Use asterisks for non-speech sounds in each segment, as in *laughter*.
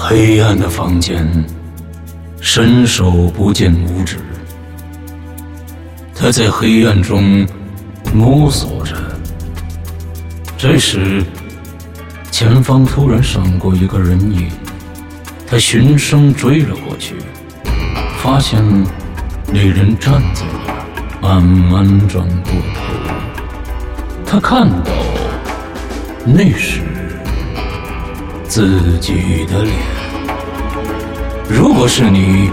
黑暗的房间，伸手不见五指。他在黑暗中摸索着。这时，前方突然闪过一个人影，他循声追了过去，发现那人站在那儿，慢慢转过头。他看到，那是自己的脸。如果是你，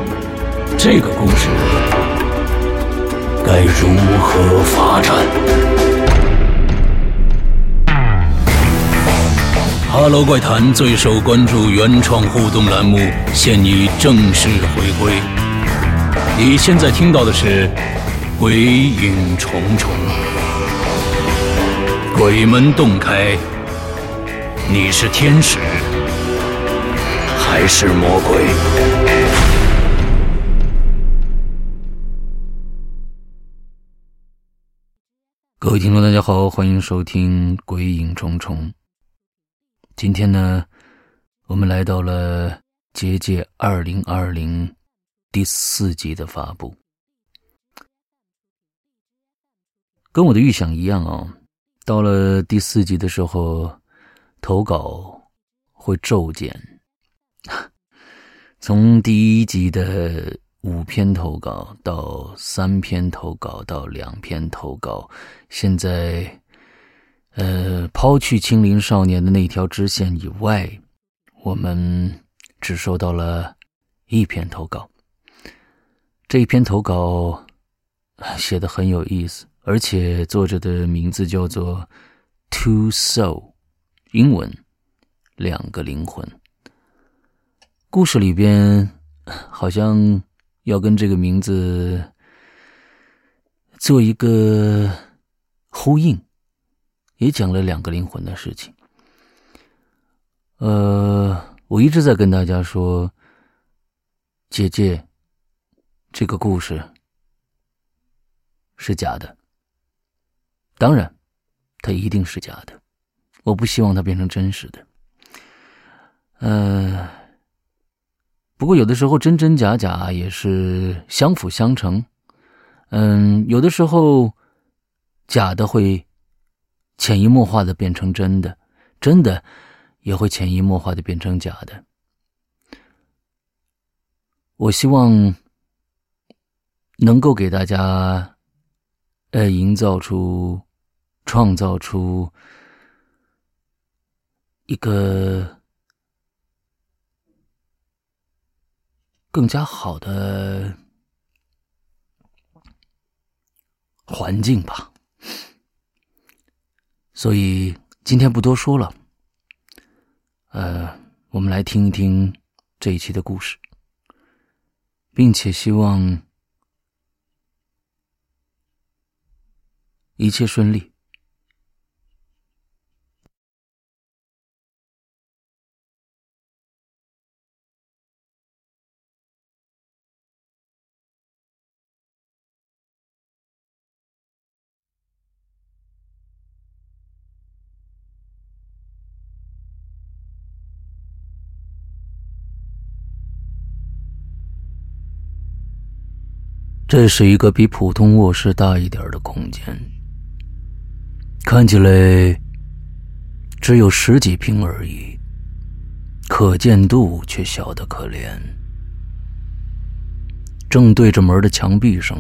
这个故事该如何发展？Hello，怪谈最受关注原创互动栏目现已正式回归。你现在听到的是《鬼影重重》。鬼门洞开，你是天使还是魔鬼？各位听众，大家好，欢迎收听《鬼影重重》。今天呢，我们来到了结界二零二零第四集的发布，跟我的预想一样哦。到了第四集的时候，投稿会骤减。*laughs* 从第一集的五篇投稿到三篇投稿到两篇投稿，现在，呃，抛去青林少年的那条支线以外，我们只收到了一篇投稿。这一篇投稿写的很有意思。而且作者的名字叫做 Two Soul，英文两个灵魂。故事里边好像要跟这个名字做一个呼应，也讲了两个灵魂的事情。呃，我一直在跟大家说，姐姐，这个故事是假的。当然，它一定是假的。我不希望它变成真实的。呃，不过有的时候真真假假也是相辅相成。嗯，有的时候假的会潜移默化的变成真的，真的也会潜移默化的变成假的。我希望能够给大家，呃，营造出。创造出一个更加好的环境吧。所以今天不多说了，呃，我们来听一听这一期的故事，并且希望一切顺利。这是一个比普通卧室大一点的空间，看起来只有十几平而已，可见度却小得可怜。正对着门的墙壁上，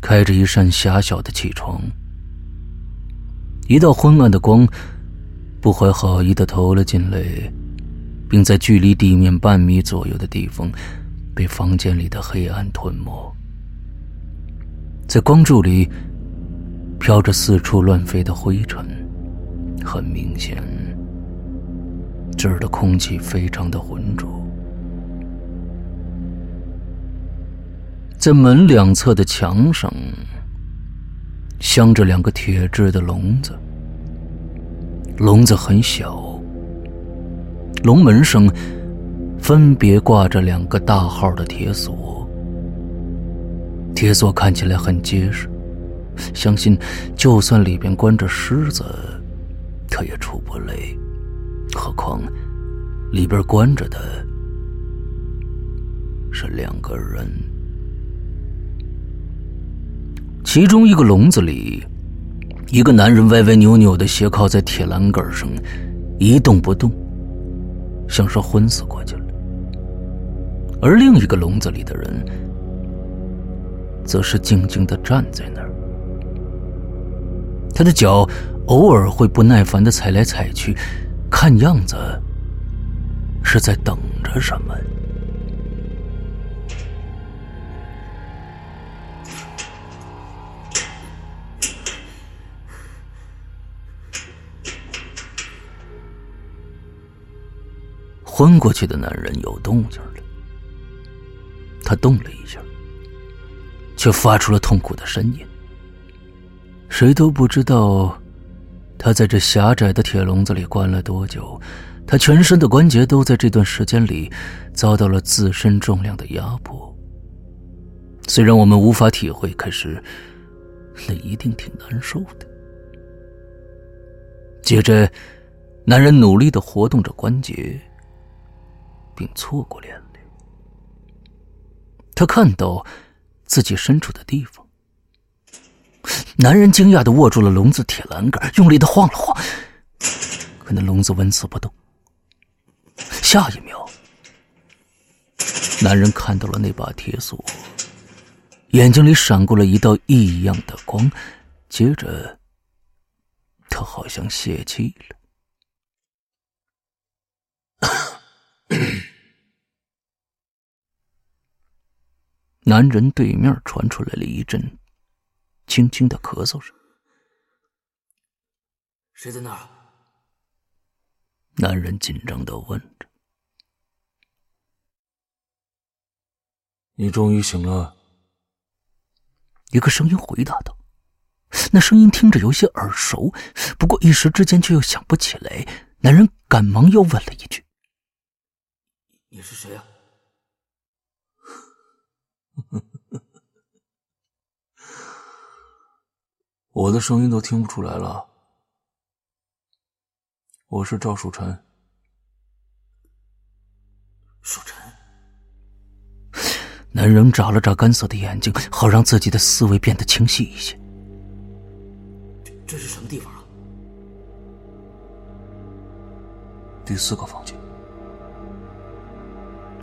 开着一扇狭小的气窗，一道昏暗的光不怀好意的投了进来，并在距离地面半米左右的地方。被房间里的黑暗吞没，在光柱里飘着四处乱飞的灰尘，很明显，这儿的空气非常的浑浊。在门两侧的墙上镶着两个铁制的笼子，笼子很小，笼门上。分别挂着两个大号的铁锁，铁锁看起来很结实，相信就算里边关着狮子，它也出不来。何况里边关着的是两个人，其中一个笼子里，一个男人歪歪扭扭的斜靠在铁栏杆上，一动不动，像是昏死过去了；而另一个笼子里的人，则是静静的站在那儿，他的脚偶尔会不耐烦的踩来踩去，看样子。是在等着什么？昏过去的男人有动静了，他动了一下，却发出了痛苦的呻吟。谁都不知道他在这狭窄的铁笼子里关了多久。他全身的关节都在这段时间里遭到了自身重量的压迫。虽然我们无法体会，可是那一定挺难受的。接着，男人努力的活动着关节，并错过眼泪。他看到自己身处的地方。男人惊讶的握住了笼子铁栏杆，用力的晃了晃，可那笼子纹丝不动。下一秒，男人看到了那把铁锁，眼睛里闪过了一道异样的光，接着，他好像泄气了。男人对面传出来了一阵轻轻的咳嗽声，谁在那儿？男人紧张的问着：“你终于醒了。”一个声音回答道。那声音听着有些耳熟，不过一时之间却又想不起来。男人赶忙又问了一句：“你是谁啊？” *laughs* 我的声音都听不出来了。我是赵树臣。树晨，男人眨了眨干涩的眼睛，好让自己的思维变得清晰一些。这这是什么地方啊？第四个房间。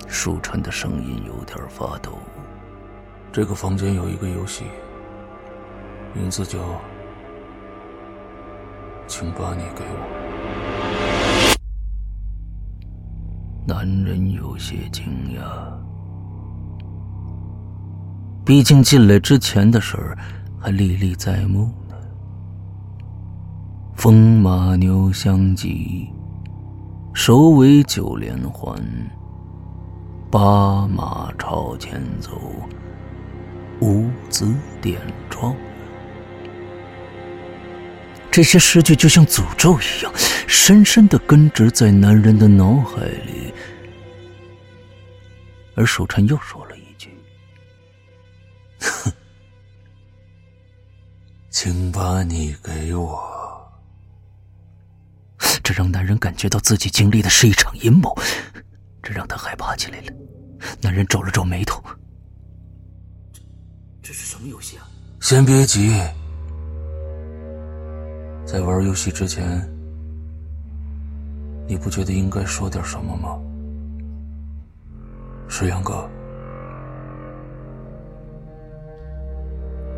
树晨的声音有点发抖。这个房间有一个游戏，名字叫“请把你给我”。男人有些惊讶，毕竟进来之前的事儿还历历在目呢。风马牛相及，首尾九连环，八马朝前走，五子点状。这些诗句就像诅咒一样，深深的根植在男人的脑海里。而守臣又说了一句：“哼，请把你给我。”这让男人感觉到自己经历的是一场阴谋，这让他害怕起来了。男人皱了皱眉头：“这是什么游戏啊？”先别急。在玩游戏之前，你不觉得应该说点什么吗，石阳哥？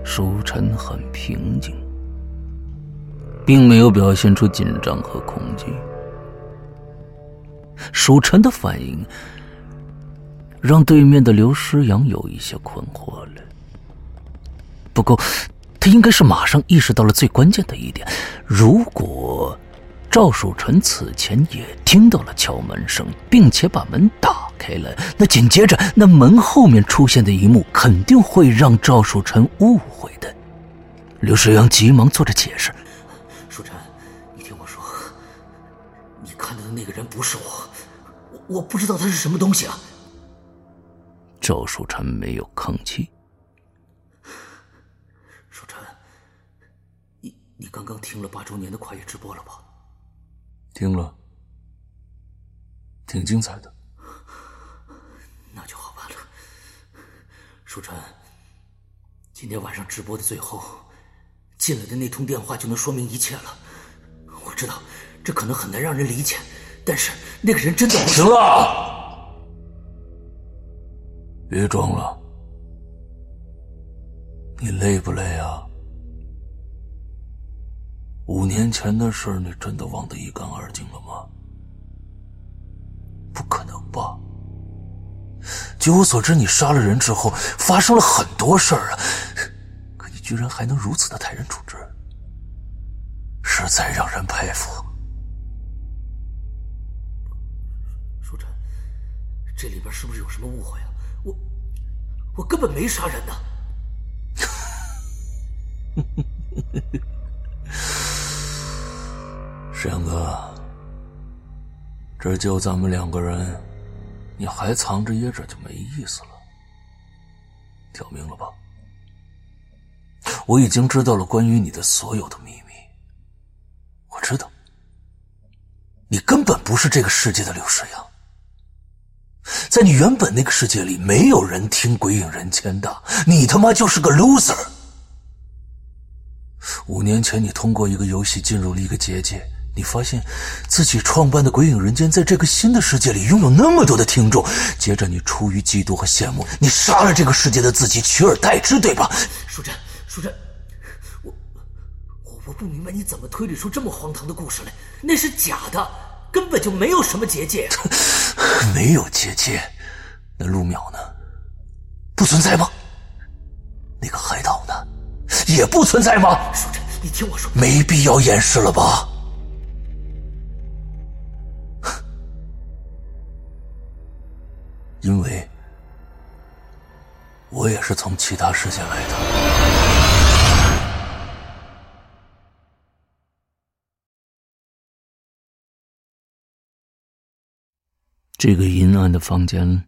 舒晨很平静，并没有表现出紧张和恐惧。舒晨的反应让对面的刘诗阳有一些困惑了，不过。他应该是马上意识到了最关键的一点：如果赵树臣此前也听到了敲门声，并且把门打开了，那紧接着那门后面出现的一幕肯定会让赵树臣误会的。刘世阳急忙做着解释：“树臣，你听我说，你看到的那个人不是我，我我不知道他是什么东西啊。”赵树臣没有吭气。你刚刚听了八周年的跨越直播了吧？听了。挺精彩的。*laughs* 那就好办了。舒晨，今天晚上直播的最后，进来的那通电话就能说明一切了。我知道这可能很难让人理解，但是那个人真的不行了，别装了。你累不累啊？五年前的事，你真的忘得一干二净了吗？不可能吧！据我所知，你杀了人之后，发生了很多事儿啊，可你居然还能如此的泰然处之，实在让人佩服。舒晨，这里边是不是有什么误会啊？我，我根本没杀人呢。*laughs* 沈阳哥，这就咱们两个人，你还藏着掖着就没意思了。挑明了吧？我已经知道了关于你的所有的秘密。我知道，你根本不是这个世界的刘世阳。在你原本那个世界里，没有人听《鬼影人间》的，你他妈就是个 loser。五年前，你通过一个游戏进入了一个结界。你发现自己创办的《鬼影人间》在这个新的世界里拥有那么多的听众，接着你出于嫉妒和羡慕，你杀了这个世界的自己，取而代之，对吧？舒珍，舒珍，我我我不明白你怎么推理出这么荒唐的故事来？那是假的，根本就没有什么结界。*laughs* 没有结界，那陆淼呢？不存在吗？那个海岛呢？也不存在吗？舒珍，你听我说，没必要掩饰了吧？因为，我也是从其他世界来的。这个阴暗的房间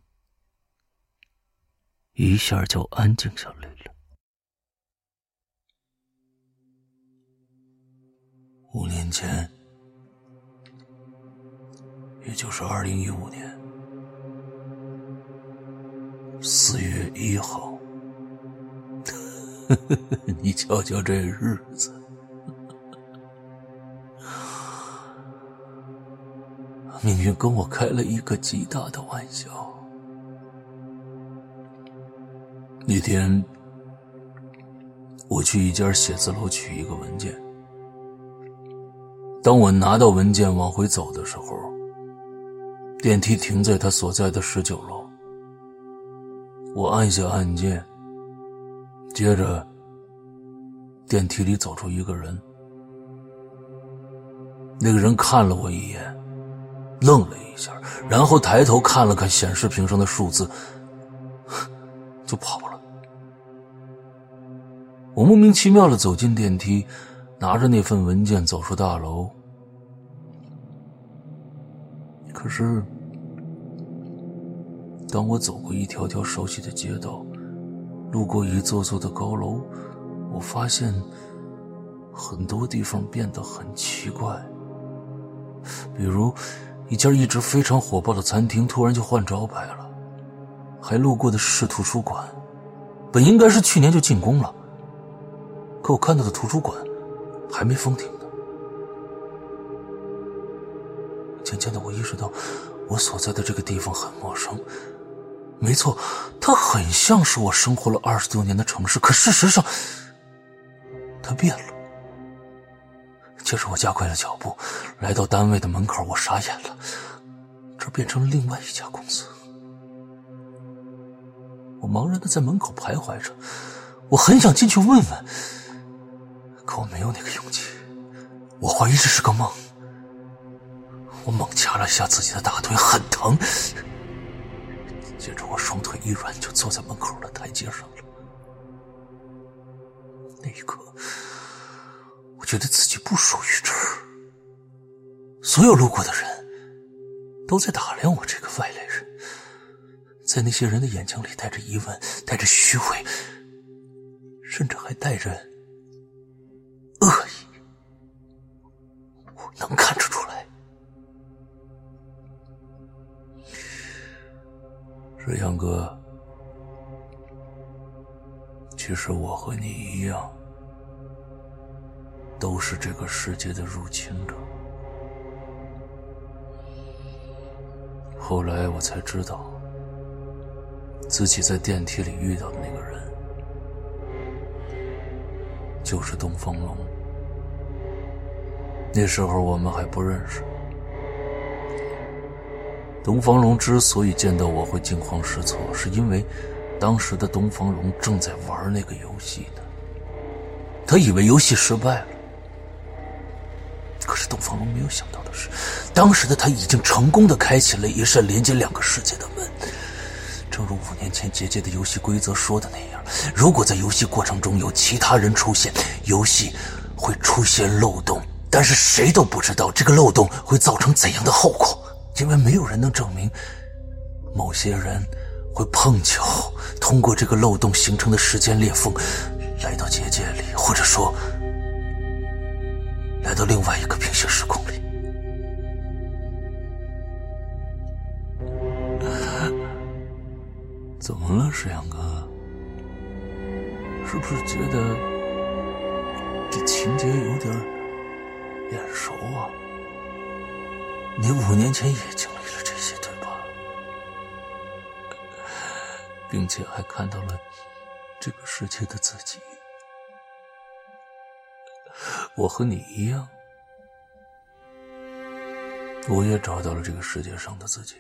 一下就安静下来了。五年前，也就是二零一五年。四月一号，*laughs* 你瞧瞧这日子，命运跟我开了一个极大的玩笑。那天，我去一家写字楼取一个文件，当我拿到文件往回走的时候，电梯停在他所在的十九楼。我按下按键，接着电梯里走出一个人。那个人看了我一眼，愣了一下，然后抬头看了看显示屏上的数字，就跑了。我莫名其妙的走进电梯，拿着那份文件走出大楼。可是。当我走过一条条熟悉的街道，路过一座座的高楼，我发现很多地方变得很奇怪。比如，一家一直非常火爆的餐厅突然就换招牌了；还路过的市图书馆，本应该是去年就进攻了，可我看到的图书馆还没封停呢。渐渐的，我意识到我所在的这个地方很陌生。没错，它很像是我生活了二十多年的城市，可事实上，它变了。接着我加快了脚步，来到单位的门口，我傻眼了，这变成了另外一家公司。我茫然的在门口徘徊着，我很想进去问问，可我没有那个勇气。我怀疑这是个梦。我猛掐了一下自己的大腿，很疼。接着，我双腿一软，就坐在门口的台阶上了。那一刻，我觉得自己不属于这儿。所有路过的人都在打量我这个外来人，在那些人的眼睛里带着疑问，带着虚伪，甚至还带着恶意。我能看沈阳哥，其实我和你一样，都是这个世界的入侵者。后来我才知道，自己在电梯里遇到的那个人，就是东方龙。那时候我们还不认识。东方龙之所以见到我会惊慌失措，是因为当时的东方龙正在玩那个游戏呢。他以为游戏失败了，可是东方龙没有想到的是，当时的他已经成功的开启了一扇连接两个世界的门。正如五年前结界的游戏规则说的那样，如果在游戏过程中有其他人出现，游戏会出现漏洞，但是谁都不知道这个漏洞会造成怎样的后果。因为没有人能证明，某些人会碰巧通过这个漏洞形成的时间裂缝，来到结界里，或者说来到另外一个平行时空里。怎么了，石阳哥？是不是觉得这情节有点眼熟啊？你五年前也经历了这些，对吧？并且还看到了这个世界的自己。我和你一样，我也找到了这个世界上的自己。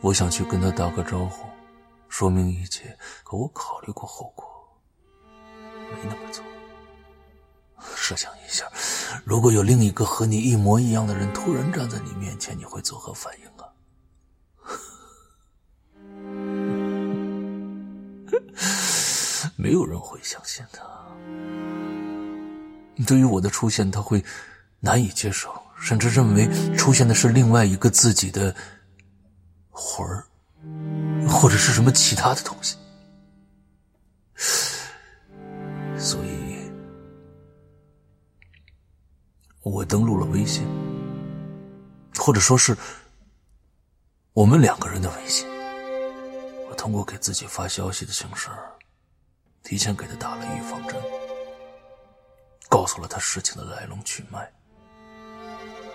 我想去跟他打个招呼，说明一切，可我考虑过后果，没那么做。设想一下，如果有另一个和你一模一样的人突然站在你面前，你会作何反应啊？*laughs* 没有人会相信他。对于我的出现，他会难以接受，甚至认为出现的是另外一个自己的魂儿，或者是什么其他的东西。我登录了微信，或者说是我们两个人的微信。我通过给自己发消息的形式，提前给他打了预防针，告诉了他事情的来龙去脉。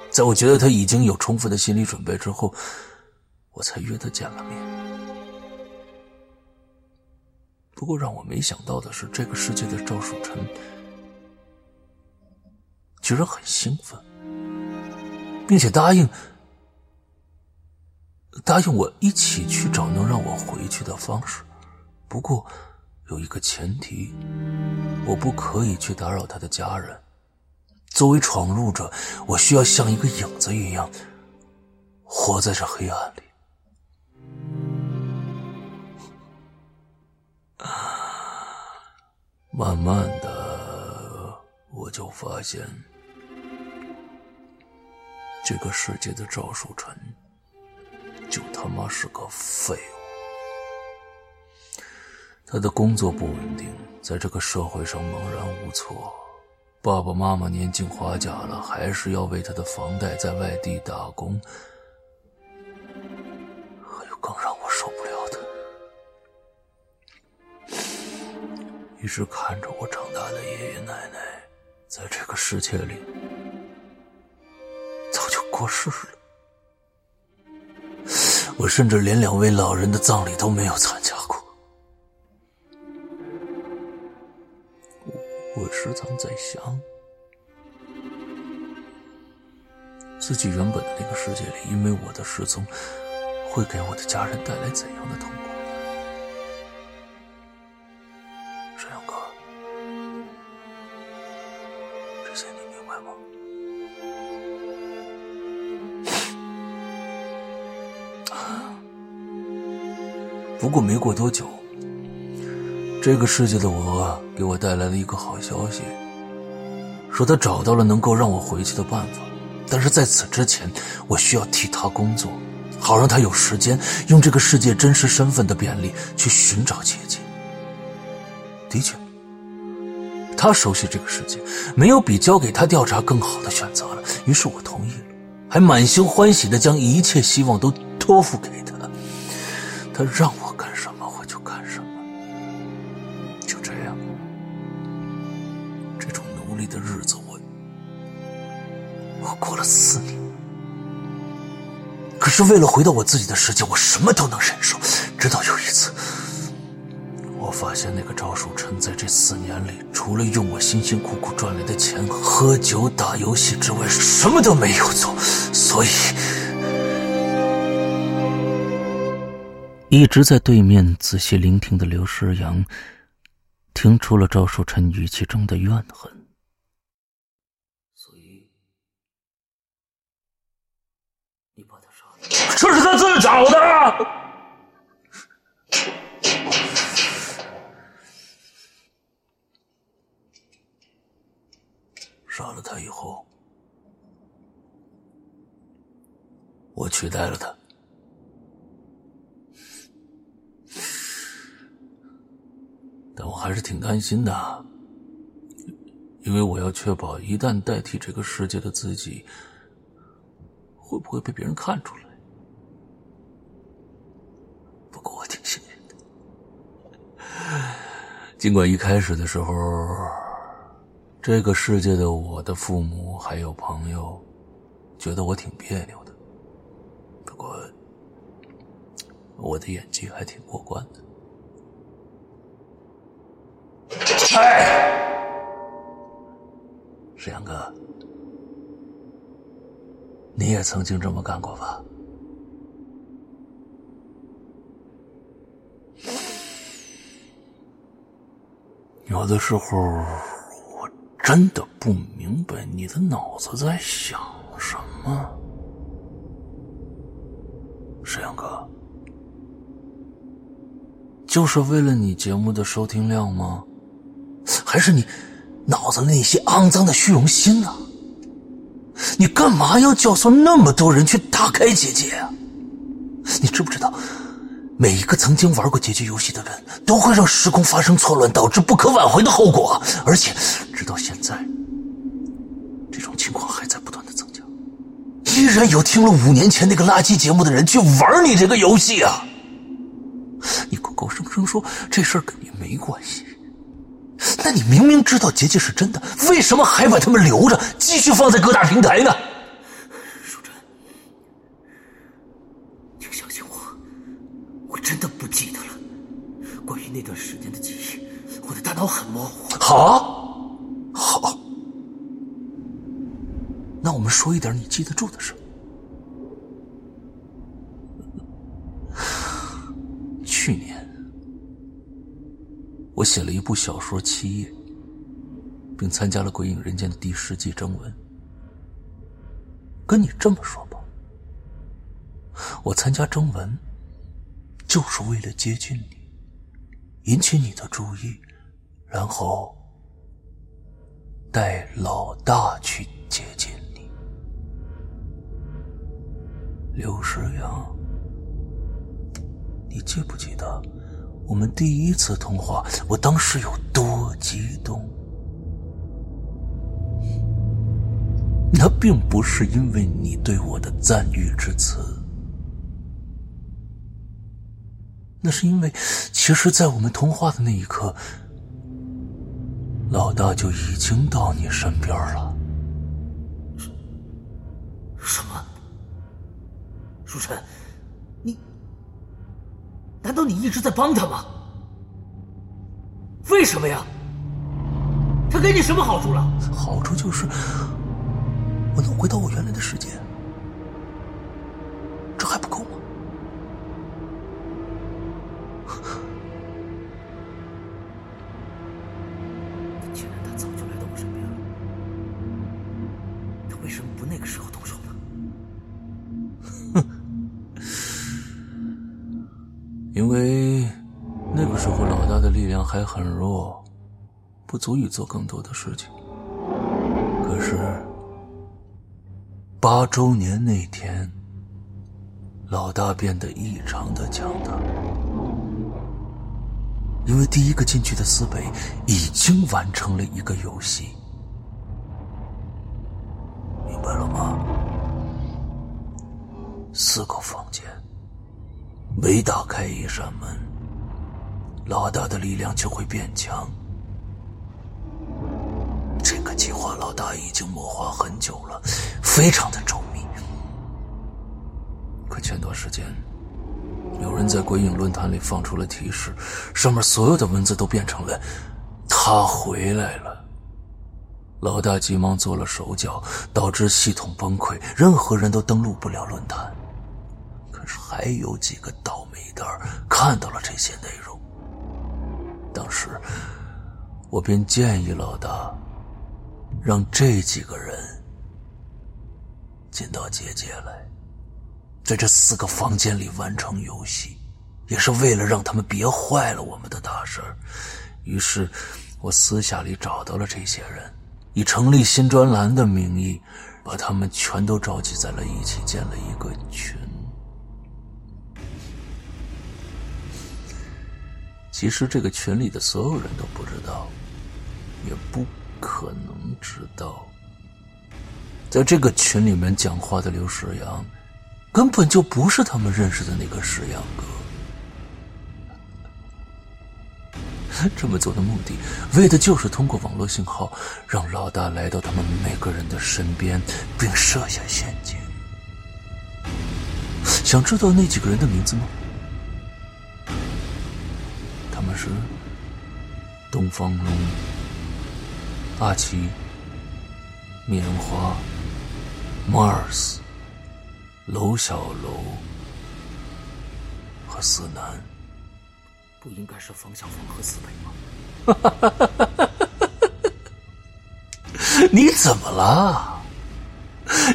在我觉得他已经有充分的心理准备之后，我才约他见了面。不过让我没想到的是，这个世界的赵树臣。居然很兴奋，并且答应答应我一起去找能让我回去的方式。不过有一个前提，我不可以去打扰他的家人。作为闯入者，我需要像一个影子一样活在这黑暗里。*sighs* 慢慢的，我就发现。这个世界的赵树臣，就他妈是个废物。他的工作不稳定，在这个社会上茫然无措。爸爸妈妈年近花甲了，还是要为他的房贷在外地打工。还有更让我受不了的，一直看着我长大的爷爷奶奶，在这个世界里。过世了，我甚至连两位老人的葬礼都没有参加过。我时常在想，自己原本的那个世界里，因为我的失踪，会给我的家人带来怎样的痛苦？不过没过多久，这个世界的我给我带来了一个好消息，说他找到了能够让我回去的办法。但是在此之前，我需要替他工作，好让他有时间用这个世界真实身份的便利去寻找结界。的确，他熟悉这个世界，没有比交给他调查更好的选择了。于是我同意了，还满心欢喜的将一切希望都托付给他。他让为了回到我自己的世界，我什么都能忍受。直到有一次，我发现那个赵树臣在这四年里，除了用我辛辛苦苦赚来的钱喝酒打游戏之外，什么都没有做。所以，一直在对面仔细聆听的刘诗阳，听出了赵树臣语气中的怨恨。所以，你把他杀了？这是他自找的。杀了他以后，我取代了他。但我还是挺担心的，因为我要确保一旦代替这个世界的自己，会不会被别人看出来。不过我挺幸运的，尽管一开始的时候，这个世界的我的父母还有朋友觉得我挺别扭的，不过我的演技还挺过关的。哎，石阳哥，你也曾经这么干过吧？有的时候，我真的不明白你的脑子在想什么，沈阳哥，就是为了你节目的收听量吗？还是你脑子那些肮脏的虚荣心呢？你干嘛要教唆那么多人去打开结界啊？你知不知道，每一个曾经玩过结界游戏的人都会让时空发生错乱，导致不可挽回的后果。而且，直到现在，这种情况还在不断的增加，依然有听了五年前那个垃圾节目的人去玩你这个游戏啊！你口口声声说这事儿跟你没关系。那你明明知道结界是真的，为什么还把他们留着，继续放在各大平台呢？淑珍，请相信我，我真的不记得了。关于那段时间的记忆，我的大脑很模糊。好，好，那我们说一点你记得住的事。去年。我写了一部小说《七夜》，并参加了《鬼影人间》的第十季征文。跟你这么说吧，我参加征文，就是为了接近你，引起你的注意，然后带老大去接近刘世阳，你记不记得？我们第一次通话，我当时有多激动？那并不是因为你对我的赞誉之词，那是因为，其实，在我们通话的那一刻，老大就已经到你身边了。什么？书晨？你难道你一直在帮他吗？为什么呀？他给你什么好处了？好处就是我能回到我原来的世界，这还不够吗？还很弱，不足以做更多的事情。可是八周年那天，老大变得异常的强大，因为第一个进去的思北已经完成了一个游戏，明白了吗？四个房间。每打开一扇门，老大的力量就会变强。这个计划老大已经谋划很久了，非常的周密。可前段时间，有人在鬼影论坛里放出了提示，上面所有的文字都变成了“他回来了”。老大急忙做了手脚，导致系统崩溃，任何人都登录不了论坛。可是还有几个倒霉蛋看到了这些内容。时我便建议老大，让这几个人进到结界来，在这四个房间里完成游戏，也是为了让他们别坏了我们的大事于是，我私下里找到了这些人。以成立新专栏的名义，把他们全都召集在了一起，建了一个群。其实这个群里的所有人都不知道，也不可能知道，在这个群里面讲话的刘世阳，根本就不是他们认识的那个世阳哥。*laughs* 这么做的目的，为的就是通过网络信号，让老大来到他们每个人的身边，并设下陷阱。想知道那几个人的名字吗？他们是东方龙、阿奇、棉花、Mars、楼小楼和思南。不应该是方小凤和思北吗？你怎么了？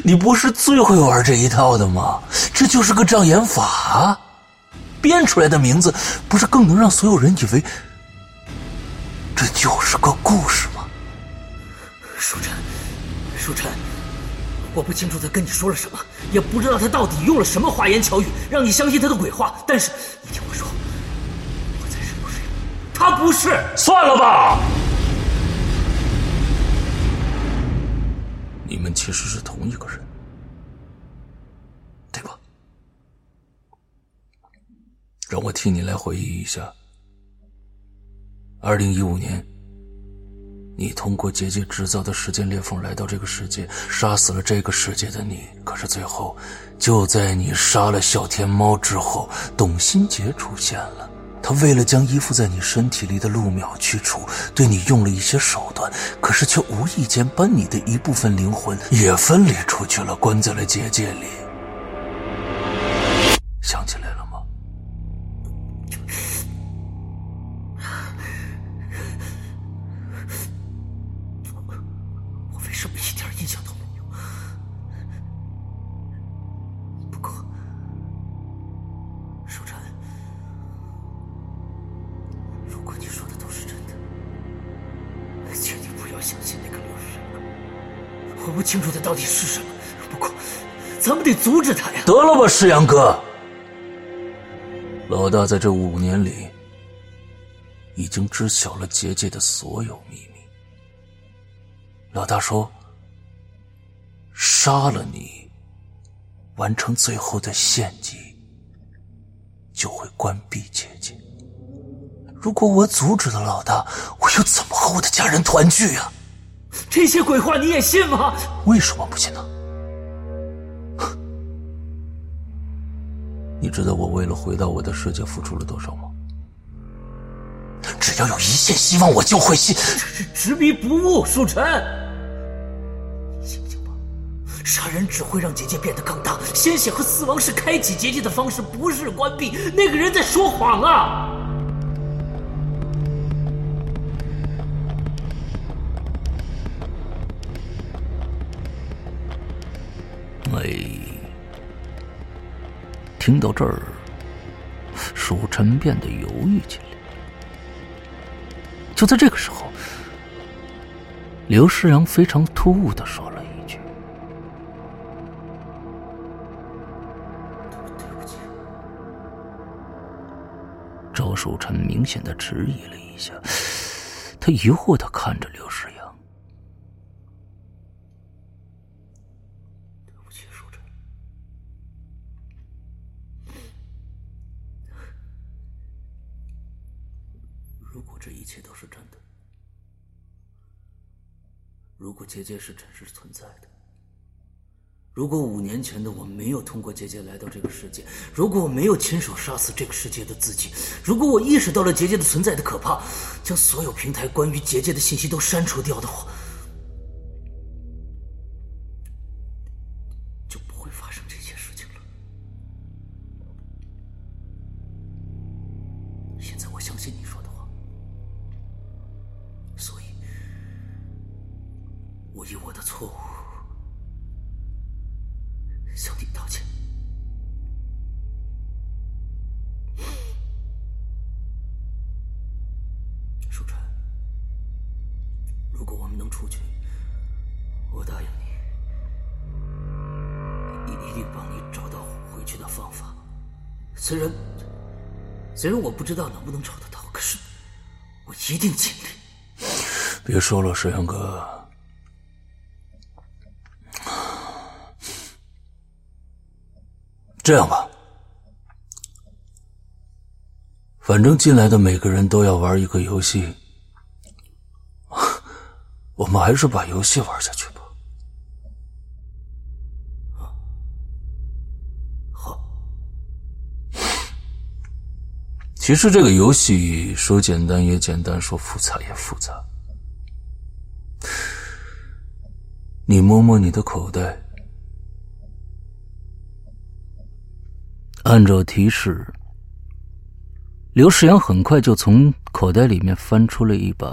你不是最会玩这一套的吗？这就是个障眼法，编出来的名字不是更能让所有人以为这就是个故事吗？舒晨，舒晨，我不清楚他跟你说了什么，也不知道他到底用了什么花言巧语，让你相信他的鬼话。但是你听我说。他不是，算了吧。你们其实是同一个人，对吧？让我替你来回忆一下。二零一五年，你通过结界制造的时间裂缝来到这个世界，杀死了这个世界的你。可是最后，就在你杀了小天猫之后，董新杰出现了。他为了将依附在你身体里的陆淼去除，对你用了一些手段，可是却无意间把你的一部分灵魂也分离出去了，关在了结界里。想起来了要相信那个刘世。我不清楚他到底是什么，不过咱们得阻止他呀！得了吧，世阳哥。老大在这五年里，已经知晓了结界的所有秘密。老大说：“杀了你，完成最后的献祭，就会关闭结界。”如果我阻止了老大，我又怎么和我的家人团聚啊？这些鬼话你也信吗？为什么不信呢？你知道我为了回到我的世界付出了多少吗？只要有一线希望，我就会信。这是执迷不悟，舒晨。你醒醒吧，杀人只会让结界变得更大，鲜血和死亡是开启结界的方式，不是关闭。那个人在说谎啊！哎，听到这儿，舒晨变得犹豫起来。就在这个时候，刘世阳非常突兀的说了一句：“对不起。”周书晨明显的迟疑了一下，他疑惑的看着刘世阳。结界是真实存在的，如果五年前的我没有通过结界来到这个世界，如果我没有亲手杀死这个世界的自己，如果我意识到了结界的存在的可怕，将所有平台关于结界的信息都删除掉的话。不知道能不能找得到，可是我一定尽力。别说了，石阳哥，这样吧，反正进来的每个人都要玩一个游戏，*laughs* 我们还是把游戏玩下去。其实这个游戏说简单也简单，说复杂也复杂。你摸摸你的口袋，按照提示，刘世阳很快就从口袋里面翻出了一把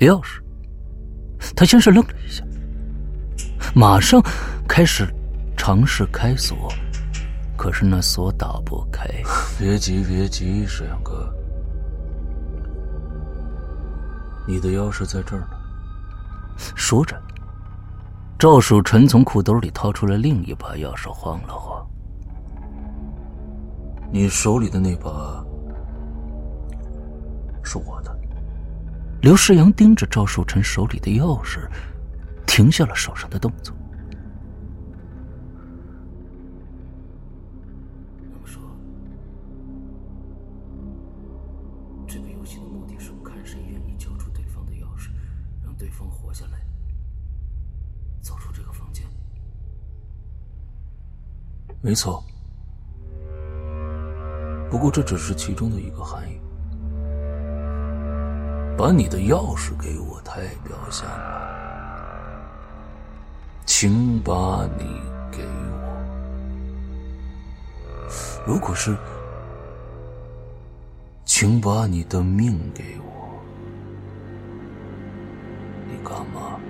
钥匙。他先是愣了一下，马上开始尝试开锁。可是那锁打不开。别急，别急，石阳哥，你的钥匙在这儿呢。说着，赵守臣从裤兜里掏出了另一把钥匙，晃了晃。你手里的那把是我的。刘世阳盯着赵守臣手里的钥匙，停下了手上的动作。没错，不过这只是其中的一个含义。把你的钥匙给我太表现了，请把你给我。如果是，请把你的命给我，你干嘛？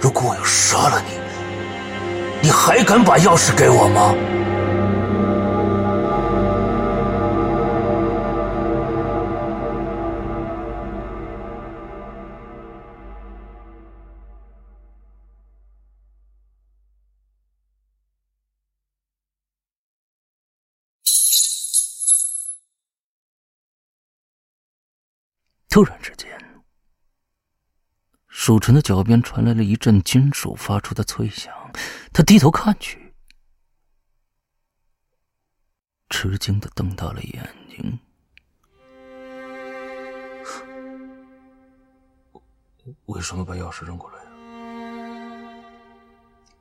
如果我要杀了你，你还敢把钥匙给我吗？突然之间。蜀臣的脚边传来了一阵金属发出的脆响，他低头看去，吃惊的瞪大了眼睛。为什么把钥匙扔过来？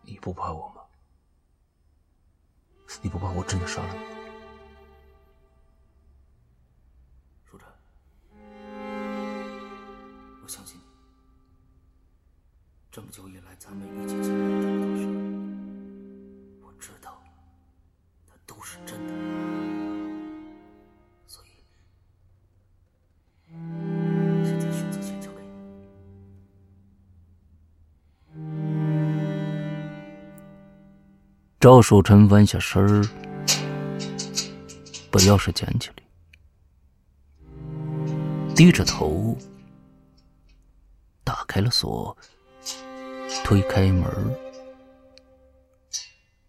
你不怕我吗？你不怕我真的杀了你？蜀臣，我相信。这么久以来，咱们一起经历了这么多事，我知道，它都是真的，所以现在选择权交给你。赵守臣弯下身儿，把钥匙捡起来，低着头，打开了锁。推开门，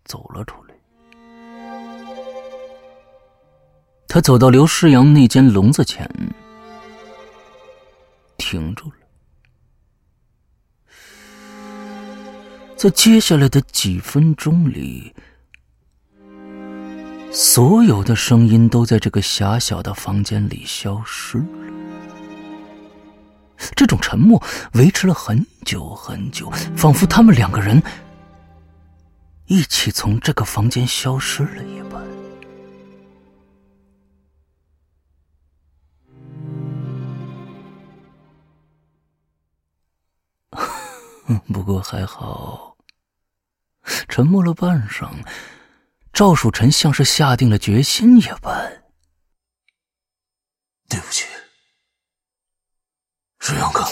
走了出来。他走到刘世阳那间笼子前，停住了。在接下来的几分钟里，所有的声音都在这个狭小的房间里消失了。这种沉默维持了很久很久，仿佛他们两个人一起从这个房间消失了一般。*laughs* 不过还好，沉默了半晌，赵曙臣像是下定了决心一般。对不起，石阳哥。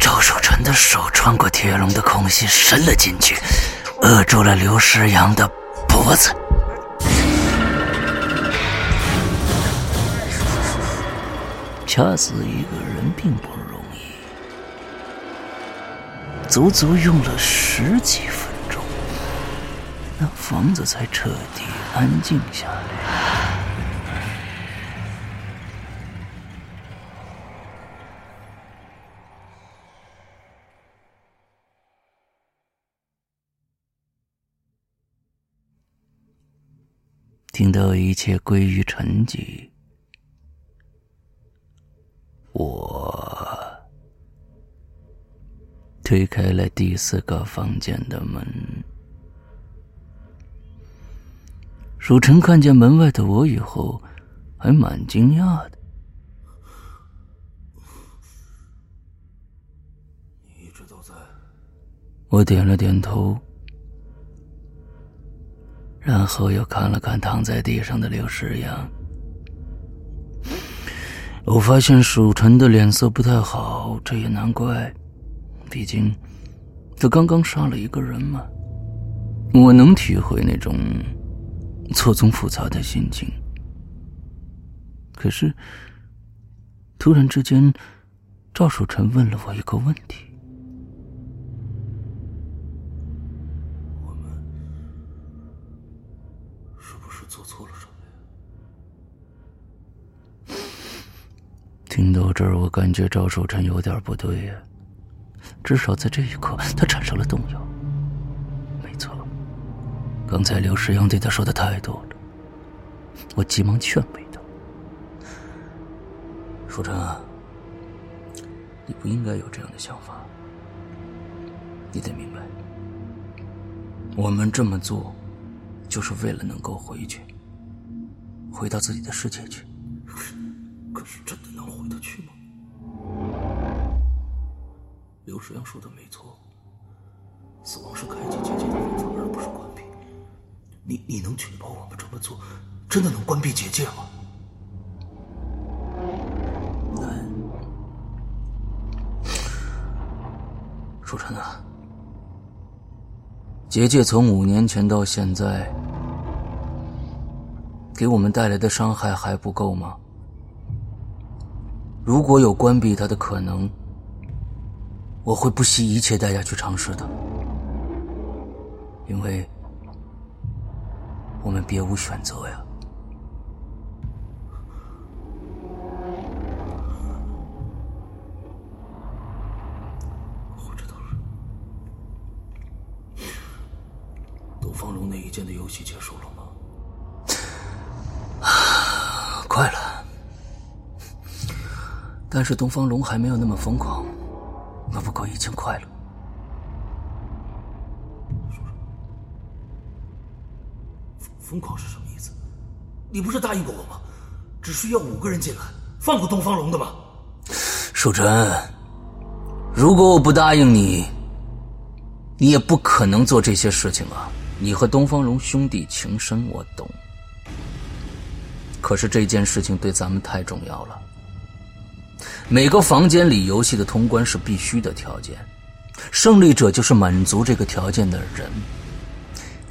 赵守臣的手穿过铁笼的空隙，伸了进去，扼住了刘诗阳的脖子。掐死一个人并不容易，足足用了十几分钟，那房子才彻底安静下来。听到一切归于沉寂。我推开了第四个房间的门，蜀臣看见门外的我以后，还蛮惊讶的。你一直都在。我点了点头，然后又看了看躺在地上的刘诗阳。我发现蜀臣的脸色不太好，这也难怪，毕竟他刚刚杀了一个人嘛。我能体会那种错综复杂的心情。可是，突然之间，赵守臣问了我一个问题：我们是不是做错了什么？听到这儿，我感觉赵守臣有点不对呀。至少在这一刻，他产生了动摇。刚才刘世阳对他说的太多了。我急忙劝慰他：“书晨啊，你不应该有这样的想法。你得明白，我们这么做，就是为了能够回去，回到自己的世界去。可是真的能回得去吗？刘世阳说的没错，死亡是开启结界的，你你能确保我们这么做真的能关闭结界吗？难。书晨啊，结界从五年前到现在，给我们带来的伤害还不够吗？如果有关闭它的可能，我会不惜一切代价去尝试的，因为我们别无选择呀。我知道了。东方龙那一剑的游戏结束了吗？*sighs* 快了。但是东方龙还没有那么疯狂，那不过已经快了。疯狂是什么意思？你不是答应过我吗？只需要五个人进来，放过东方龙的吗？蜀晨，如果我不答应你，你也不可能做这些事情啊！你和东方龙兄弟情深，我懂。可是这件事情对咱们太重要了。每个房间里游戏的通关是必须的条件，胜利者就是满足这个条件的人。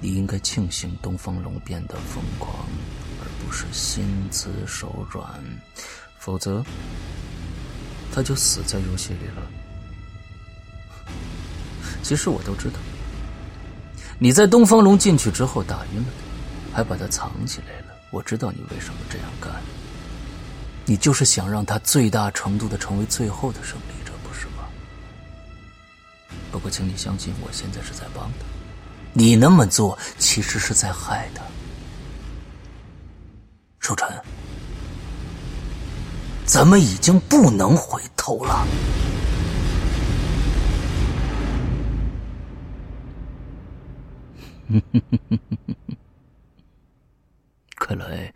你应该庆幸东方龙变得疯狂，而不是心慈手软，否则他就死在游戏里了。其实我都知道，你在东方龙进去之后打晕了他，还把他藏起来了。我知道你为什么这样干。你就是想让他最大程度的成为最后的胜利者。不是吗？不过，请你相信，我现在是在帮他。你那么做，其实是在害他。舒晨，咱们已经不能回头了。*laughs* 看来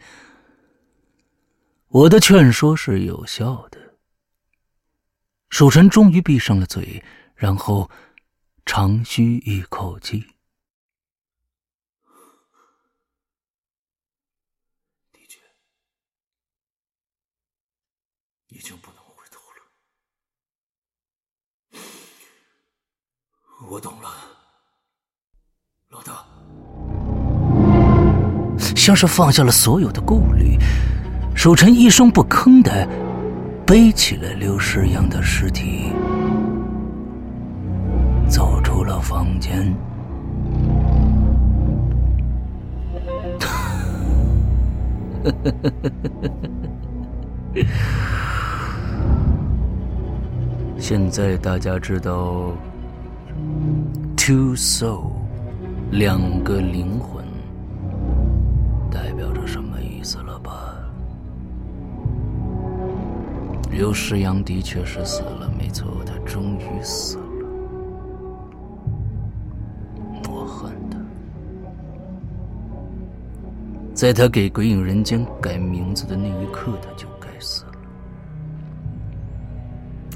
我的劝说是有效的。蜀臣终于闭上了嘴，然后长吁一口气。已经不能回头了。我懂了，老大。像是放下了所有的顾虑，守臣一声不吭的背起了刘诗阳的尸体，走出了房间。呵呵呵现在大家知道 “two soul” 两个灵魂。代表着什么意思了吧？刘世阳的确是死了，没错，他终于死了。我恨他，在他给鬼影人间改名字的那一刻，他就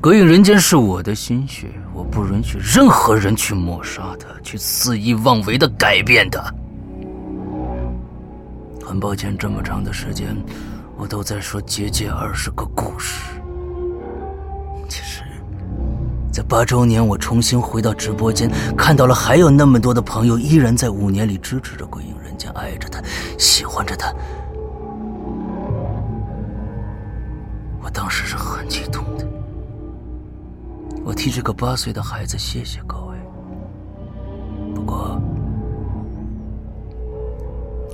鬼影人间是我的心血，我不允许任何人去抹杀它，去肆意妄为的改变它。很抱歉，这么长的时间，我都在说结界二十个故事。其实，在八周年，我重新回到直播间，看到了还有那么多的朋友依然在五年里支持着鬼影人间，爱着他，喜欢着他。我当时是很激动，我替这个八岁的孩子谢谢各位。不过。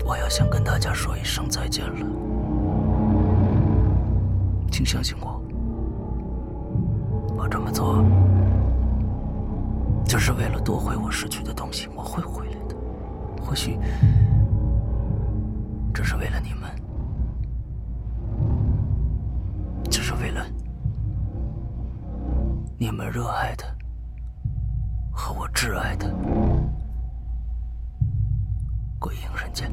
我要想跟大家说一声再见了，请相信我，我这么做就是为了夺回我失去的东西，我会回来的。或许这是为了你们，你们热爱的和我挚爱的鬼影人间。